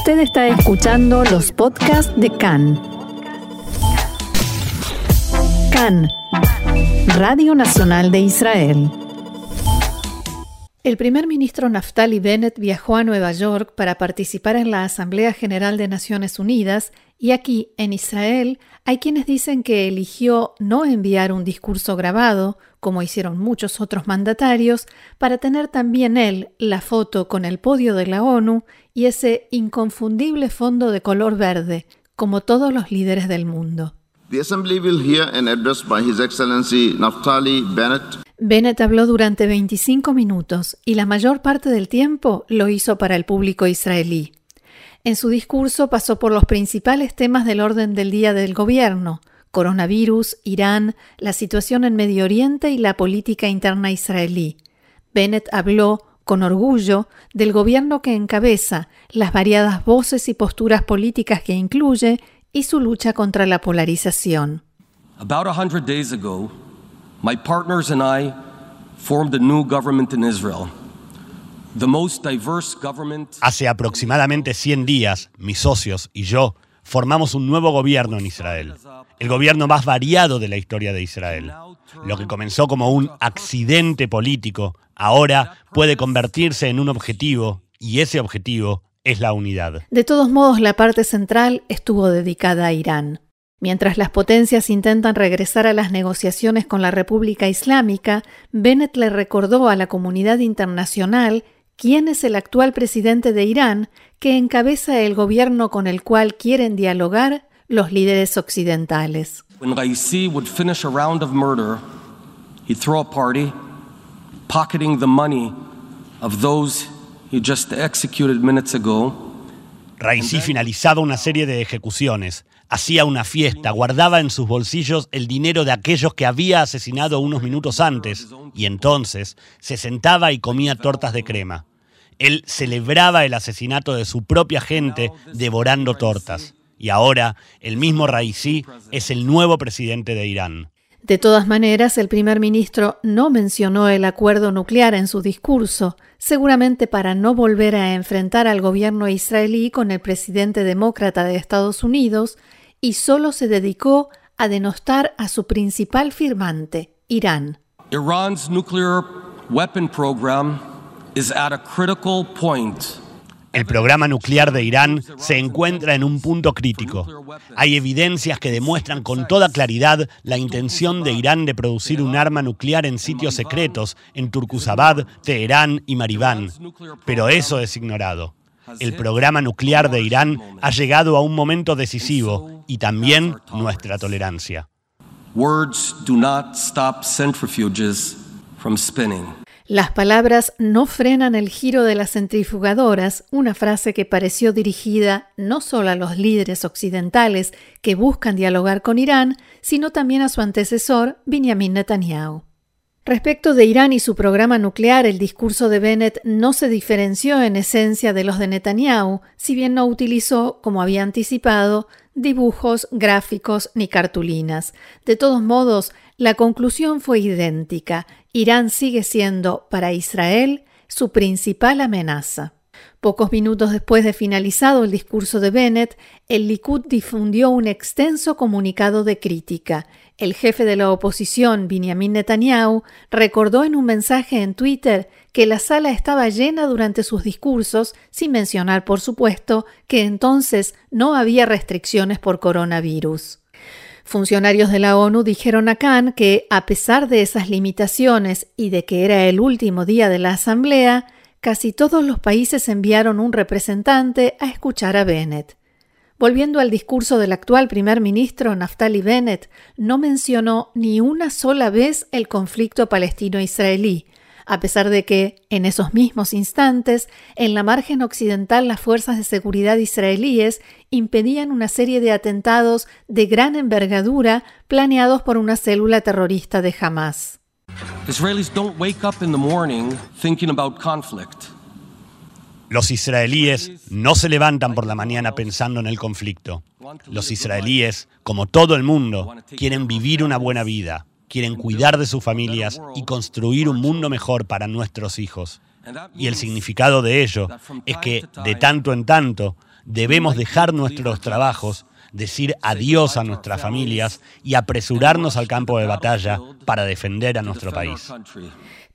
Usted está escuchando los podcasts de CAN. CAN, Radio Nacional de Israel. El primer ministro Naftali Bennett viajó a Nueva York para participar en la Asamblea General de Naciones Unidas y aquí, en Israel, hay quienes dicen que eligió no enviar un discurso grabado, como hicieron muchos otros mandatarios, para tener también él la foto con el podio de la ONU y ese inconfundible fondo de color verde, como todos los líderes del mundo. Bennett habló durante 25 minutos y la mayor parte del tiempo lo hizo para el público israelí. En su discurso pasó por los principales temas del orden del día del gobierno, coronavirus, Irán, la situación en Medio Oriente y la política interna israelí. Bennett habló con orgullo del gobierno que encabeza, las variadas voces y posturas políticas que incluye y su lucha contra la polarización. About a hundred days ago, my partners and I formed a new government in Israel. Hace aproximadamente 100 días, mis socios y yo formamos un nuevo gobierno en Israel, el gobierno más variado de la historia de Israel. Lo que comenzó como un accidente político, ahora puede convertirse en un objetivo, y ese objetivo es la unidad. De todos modos, la parte central estuvo dedicada a Irán. Mientras las potencias intentan regresar a las negociaciones con la República Islámica, Bennett le recordó a la comunidad internacional quién es el actual presidente de Irán que encabeza el gobierno con el cual quieren dialogar los líderes occidentales. When Raisi would finish a round of murder, he'd throw a party, pocketing the money of those he just executed minutes ago. Raisi finalizaba una serie de ejecuciones, hacía una fiesta, guardaba en sus bolsillos el dinero de aquellos que había asesinado unos minutos antes, y entonces se sentaba y comía tortas de crema. Él celebraba el asesinato de su propia gente devorando tortas. Y ahora el mismo Raisi es el nuevo presidente de Irán. De todas maneras, el primer ministro no mencionó el acuerdo nuclear en su discurso, seguramente para no volver a enfrentar al gobierno israelí con el presidente demócrata de Estados Unidos, y solo se dedicó a denostar a su principal firmante, Irán. Iran's nuclear weapon program el programa nuclear de Irán se encuentra en un punto crítico. Hay evidencias que demuestran con toda claridad la intención de Irán de producir un arma nuclear en sitios secretos en Turkuzabad, Teherán y Maribán. Pero eso es ignorado. El programa nuclear de Irán ha llegado a un momento decisivo y también nuestra tolerancia. Words do not stop centrifuges from spinning. Las palabras no frenan el giro de las centrifugadoras, una frase que pareció dirigida no solo a los líderes occidentales que buscan dialogar con Irán, sino también a su antecesor, Benjamin Netanyahu. Respecto de Irán y su programa nuclear, el discurso de Bennett no se diferenció en esencia de los de Netanyahu, si bien no utilizó, como había anticipado, dibujos, gráficos ni cartulinas. De todos modos, la conclusión fue idéntica. Irán sigue siendo para Israel su principal amenaza. Pocos minutos después de finalizado el discurso de Bennett, el Likud difundió un extenso comunicado de crítica. El jefe de la oposición, Benjamin Netanyahu, recordó en un mensaje en Twitter que la sala estaba llena durante sus discursos, sin mencionar, por supuesto, que entonces no había restricciones por coronavirus. Funcionarios de la ONU dijeron a Khan que, a pesar de esas limitaciones y de que era el último día de la Asamblea, casi todos los países enviaron un representante a escuchar a Bennett. Volviendo al discurso del actual primer ministro Naftali Bennett, no mencionó ni una sola vez el conflicto palestino-israelí, a pesar de que, en esos mismos instantes, en la margen occidental las fuerzas de seguridad israelíes impedían una serie de atentados de gran envergadura planeados por una célula terrorista de Hamas. Israelis don't wake up in the morning thinking about conflict. Los israelíes no se levantan por la mañana pensando en el conflicto. Los israelíes, como todo el mundo, quieren vivir una buena vida, quieren cuidar de sus familias y construir un mundo mejor para nuestros hijos. Y el significado de ello es que, de tanto en tanto, Debemos dejar nuestros trabajos, decir adiós a nuestras familias y apresurarnos al campo de batalla para defender a nuestro país.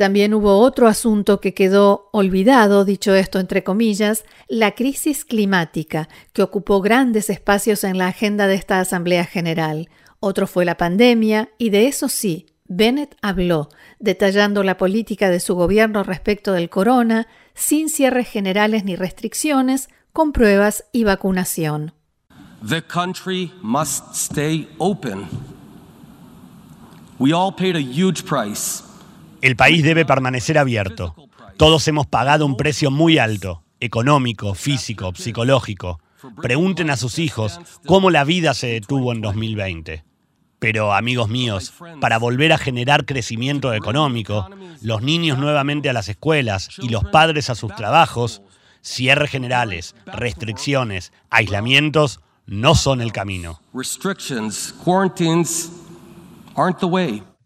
También hubo otro asunto que quedó olvidado, dicho esto entre comillas, la crisis climática, que ocupó grandes espacios en la agenda de esta Asamblea General. Otro fue la pandemia, y de eso sí, Bennett habló, detallando la política de su gobierno respecto del corona, sin cierres generales ni restricciones, con pruebas y vacunación. The country must stay open. We all paid a huge price el país debe permanecer abierto. Todos hemos pagado un precio muy alto, económico, físico, psicológico. Pregunten a sus hijos cómo la vida se detuvo en 2020. Pero, amigos míos, para volver a generar crecimiento económico, los niños nuevamente a las escuelas y los padres a sus trabajos, cierres generales, restricciones, aislamientos, no son el camino.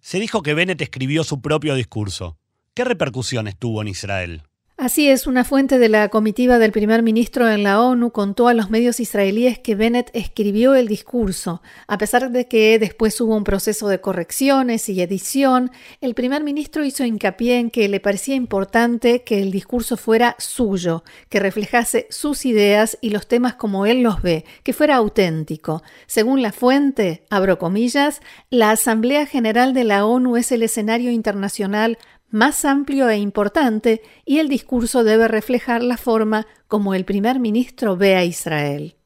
Se dijo que Bennett escribió su propio discurso. ¿Qué repercusiones tuvo en Israel? Así es, una fuente de la comitiva del primer ministro en la ONU contó a los medios israelíes que Bennett escribió el discurso. A pesar de que después hubo un proceso de correcciones y edición, el primer ministro hizo hincapié en que le parecía importante que el discurso fuera suyo, que reflejase sus ideas y los temas como él los ve, que fuera auténtico. Según la fuente, abro comillas, la Asamblea General de la ONU es el escenario internacional más amplio e importante y el discurso debe reflejar la forma como el primer ministro ve a Israel.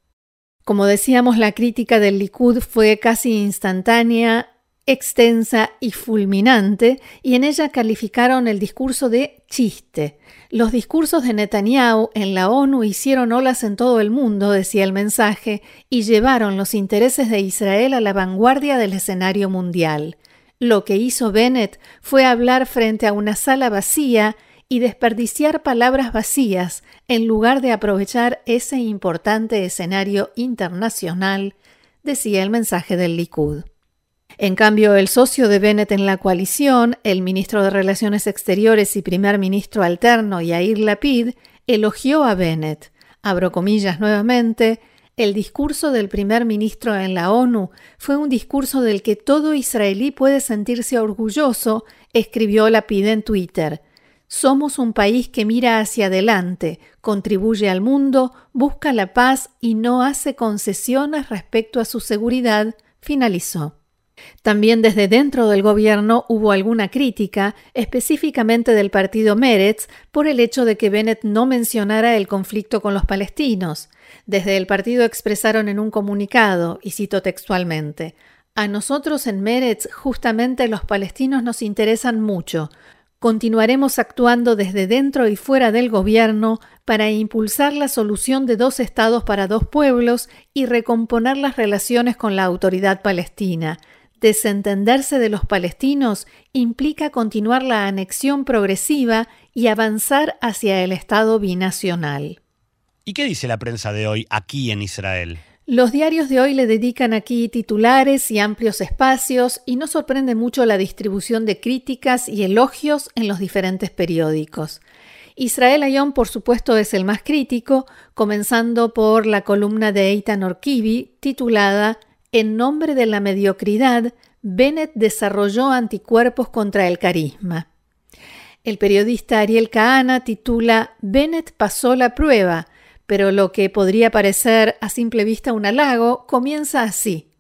Como decíamos, la crítica del Likud fue casi instantánea, extensa y fulminante, y en ella calificaron el discurso de chiste. Los discursos de Netanyahu en la ONU hicieron olas en todo el mundo, decía el mensaje, y llevaron los intereses de Israel a la vanguardia del escenario mundial. Lo que hizo Bennett fue hablar frente a una sala vacía y desperdiciar palabras vacías en lugar de aprovechar ese importante escenario internacional, decía el mensaje del Likud. En cambio, el socio de Bennett en la coalición, el ministro de Relaciones Exteriores y primer ministro alterno Yair Lapid, elogió a Bennett, abro comillas nuevamente, el discurso del primer ministro en la ONU fue un discurso del que todo israelí puede sentirse orgulloso, escribió Lapid en Twitter. Somos un país que mira hacia adelante, contribuye al mundo, busca la paz y no hace concesiones respecto a su seguridad, finalizó. También desde dentro del gobierno hubo alguna crítica, específicamente del partido Meretz, por el hecho de que Bennett no mencionara el conflicto con los palestinos. Desde el partido expresaron en un comunicado, y cito textualmente, a nosotros en Meretz justamente los palestinos nos interesan mucho. Continuaremos actuando desde dentro y fuera del gobierno para impulsar la solución de dos estados para dos pueblos y recomponer las relaciones con la autoridad palestina. Desentenderse de los palestinos implica continuar la anexión progresiva y avanzar hacia el Estado binacional. ¿Y qué dice la prensa de hoy aquí en Israel? Los diarios de hoy le dedican aquí titulares y amplios espacios y no sorprende mucho la distribución de críticas y elogios en los diferentes periódicos. Israel Ayón, por supuesto, es el más crítico, comenzando por la columna de Eitan Orkivi titulada en nombre de la mediocridad, Bennett desarrolló anticuerpos contra el carisma. El periodista Ariel Kahana titula Bennett pasó la prueba, pero lo que podría parecer a simple vista un halago comienza así.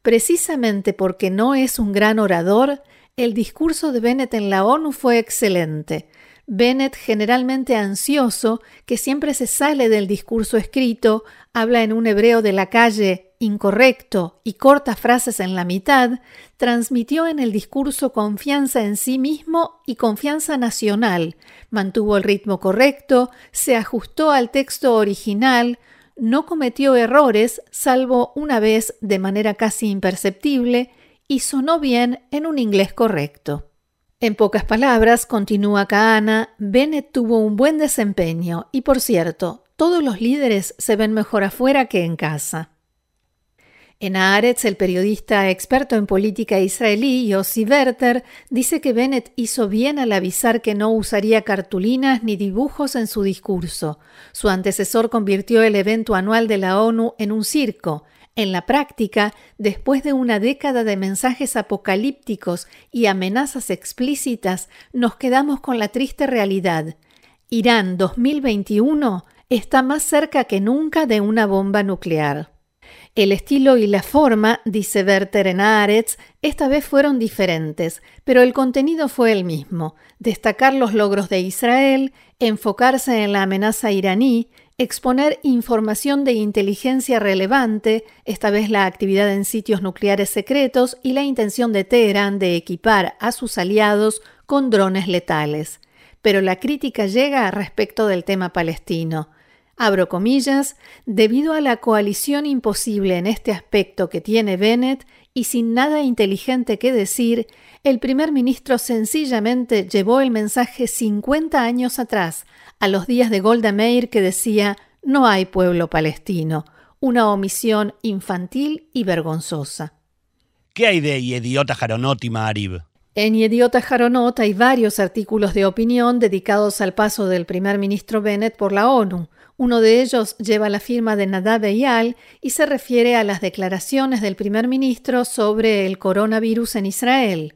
Precisamente porque no es un gran orador, el discurso de Bennett en la ONU fue excelente. Bennett, generalmente ansioso, que siempre se sale del discurso escrito, habla en un hebreo de la calle incorrecto y corta frases en la mitad, transmitió en el discurso confianza en sí mismo y confianza nacional, mantuvo el ritmo correcto, se ajustó al texto original, no cometió errores, salvo una vez de manera casi imperceptible, y sonó bien en un inglés correcto. En pocas palabras, continúa Kahana, Bennett tuvo un buen desempeño y, por cierto, todos los líderes se ven mejor afuera que en casa. En Haaretz, el periodista experto en política israelí, Yossi Werther, dice que Bennett hizo bien al avisar que no usaría cartulinas ni dibujos en su discurso. Su antecesor convirtió el evento anual de la ONU en un circo. En la práctica, después de una década de mensajes apocalípticos y amenazas explícitas, nos quedamos con la triste realidad. Irán 2021 está más cerca que nunca de una bomba nuclear. El estilo y la forma, dice Werther en Aretz, esta vez fueron diferentes, pero el contenido fue el mismo: destacar los logros de Israel, enfocarse en la amenaza iraní, exponer información de inteligencia relevante, esta vez la actividad en sitios nucleares secretos y la intención de Teherán de equipar a sus aliados con drones letales. Pero la crítica llega respecto del tema palestino. Abro comillas, debido a la coalición imposible en este aspecto que tiene Bennett y sin nada inteligente que decir, el primer ministro sencillamente llevó el mensaje 50 años atrás, a los días de Golda Meir que decía no hay pueblo palestino, una omisión infantil y vergonzosa. ¿Qué hay de Idiota Jaronot y Maarib? En Idiota Jaronot hay varios artículos de opinión dedicados al paso del primer ministro Bennett por la ONU. Uno de ellos lleva la firma de Nadav Eyal y se refiere a las declaraciones del primer ministro sobre el coronavirus en Israel,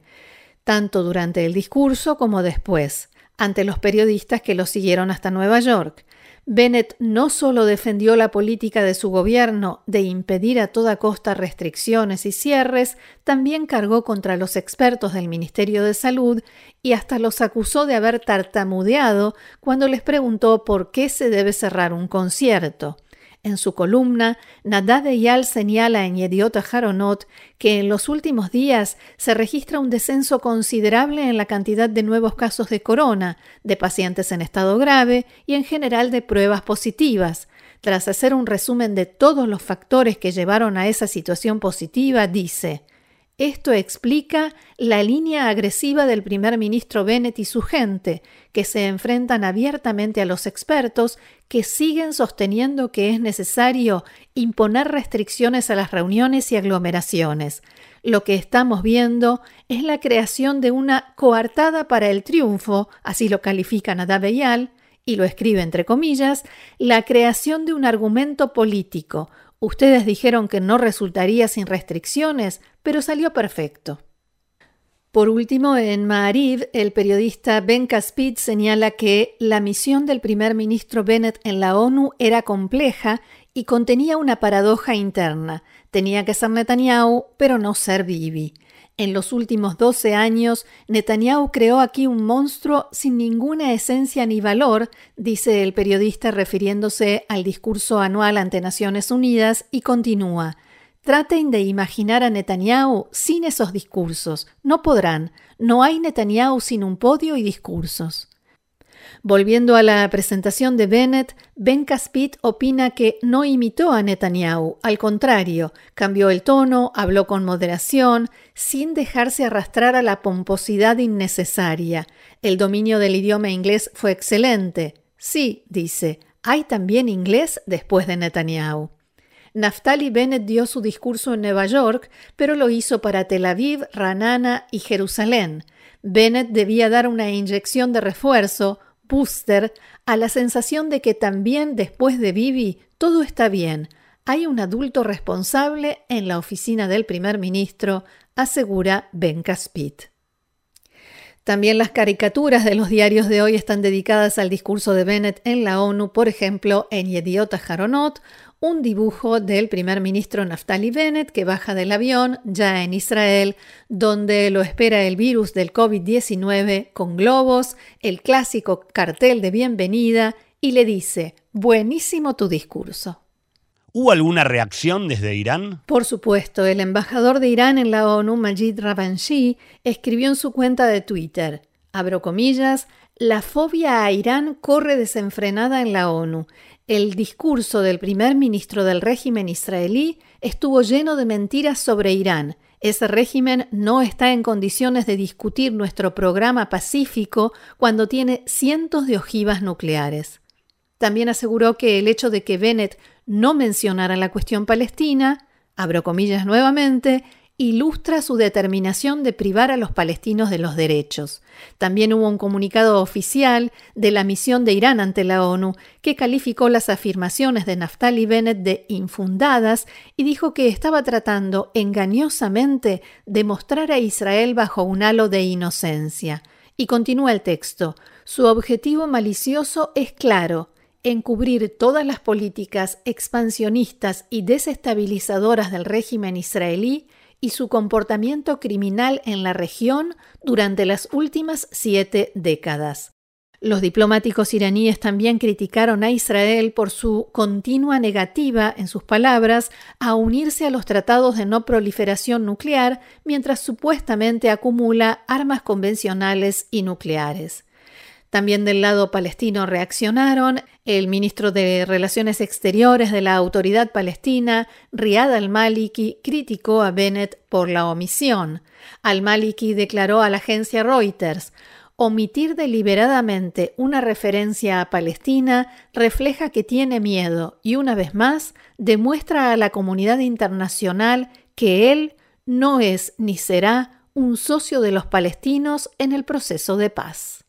tanto durante el discurso como después, ante los periodistas que lo siguieron hasta Nueva York. Bennett no solo defendió la política de su gobierno de impedir a toda costa restricciones y cierres, también cargó contra los expertos del Ministerio de Salud y hasta los acusó de haber tartamudeado cuando les preguntó por qué se debe cerrar un concierto. En su columna, Nadad Eyal señala en Yediot Haronot que en los últimos días se registra un descenso considerable en la cantidad de nuevos casos de corona, de pacientes en estado grave y en general de pruebas positivas. Tras hacer un resumen de todos los factores que llevaron a esa situación positiva, dice esto explica la línea agresiva del primer ministro Bennett y su gente, que se enfrentan abiertamente a los expertos que siguen sosteniendo que es necesario imponer restricciones a las reuniones y aglomeraciones. Lo que estamos viendo es la creación de una coartada para el triunfo, así lo califica Nadav Eyal, y lo escribe entre comillas, la creación de un argumento político, Ustedes dijeron que no resultaría sin restricciones, pero salió perfecto. Por último, en Maariv, el periodista Ben Caspid señala que la misión del primer ministro Bennett en la ONU era compleja y contenía una paradoja interna. Tenía que ser Netanyahu, pero no ser Bibi. En los últimos 12 años, Netanyahu creó aquí un monstruo sin ninguna esencia ni valor, dice el periodista refiriéndose al discurso anual ante Naciones Unidas, y continúa. Traten de imaginar a Netanyahu sin esos discursos. No podrán. No hay Netanyahu sin un podio y discursos. Volviendo a la presentación de Bennett, Ben Caspit opina que no imitó a Netanyahu, al contrario, cambió el tono, habló con moderación, sin dejarse arrastrar a la pomposidad innecesaria. El dominio del idioma inglés fue excelente. Sí, dice, hay también inglés después de Netanyahu. Naftali Bennett dio su discurso en Nueva York, pero lo hizo para Tel Aviv, Ranana y Jerusalén. Bennett debía dar una inyección de refuerzo, booster a la sensación de que también después de Bibi todo está bien. Hay un adulto responsable en la oficina del primer ministro, asegura Ben Caspit. También las caricaturas de los diarios de hoy están dedicadas al discurso de Bennett en la ONU, por ejemplo, en Yediot Haronot, un dibujo del primer ministro Naftali Bennett que baja del avión ya en Israel, donde lo espera el virus del COVID-19 con globos, el clásico cartel de bienvenida y le dice, buenísimo tu discurso. ¿Hubo alguna reacción desde Irán? Por supuesto, el embajador de Irán en la ONU, Majid Ravanshi, escribió en su cuenta de Twitter, abro comillas, la fobia a Irán corre desenfrenada en la ONU. El discurso del primer ministro del régimen israelí estuvo lleno de mentiras sobre Irán. Ese régimen no está en condiciones de discutir nuestro programa pacífico cuando tiene cientos de ojivas nucleares. También aseguró que el hecho de que Bennett no mencionara la cuestión palestina abro comillas nuevamente, ilustra su determinación de privar a los palestinos de los derechos. También hubo un comunicado oficial de la misión de Irán ante la ONU que calificó las afirmaciones de Naftali Bennett de infundadas y dijo que estaba tratando engañosamente de mostrar a Israel bajo un halo de inocencia. Y continúa el texto. Su objetivo malicioso es claro, encubrir todas las políticas expansionistas y desestabilizadoras del régimen israelí y su comportamiento criminal en la región durante las últimas siete décadas. Los diplomáticos iraníes también criticaron a Israel por su continua negativa, en sus palabras, a unirse a los tratados de no proliferación nuclear mientras supuestamente acumula armas convencionales y nucleares. También del lado palestino reaccionaron el ministro de Relaciones Exteriores de la Autoridad Palestina, Riyad al-Maliki, criticó a Bennett por la omisión. Al-Maliki declaró a la agencia Reuters, Omitir deliberadamente una referencia a Palestina refleja que tiene miedo y una vez más demuestra a la comunidad internacional que él no es ni será un socio de los palestinos en el proceso de paz.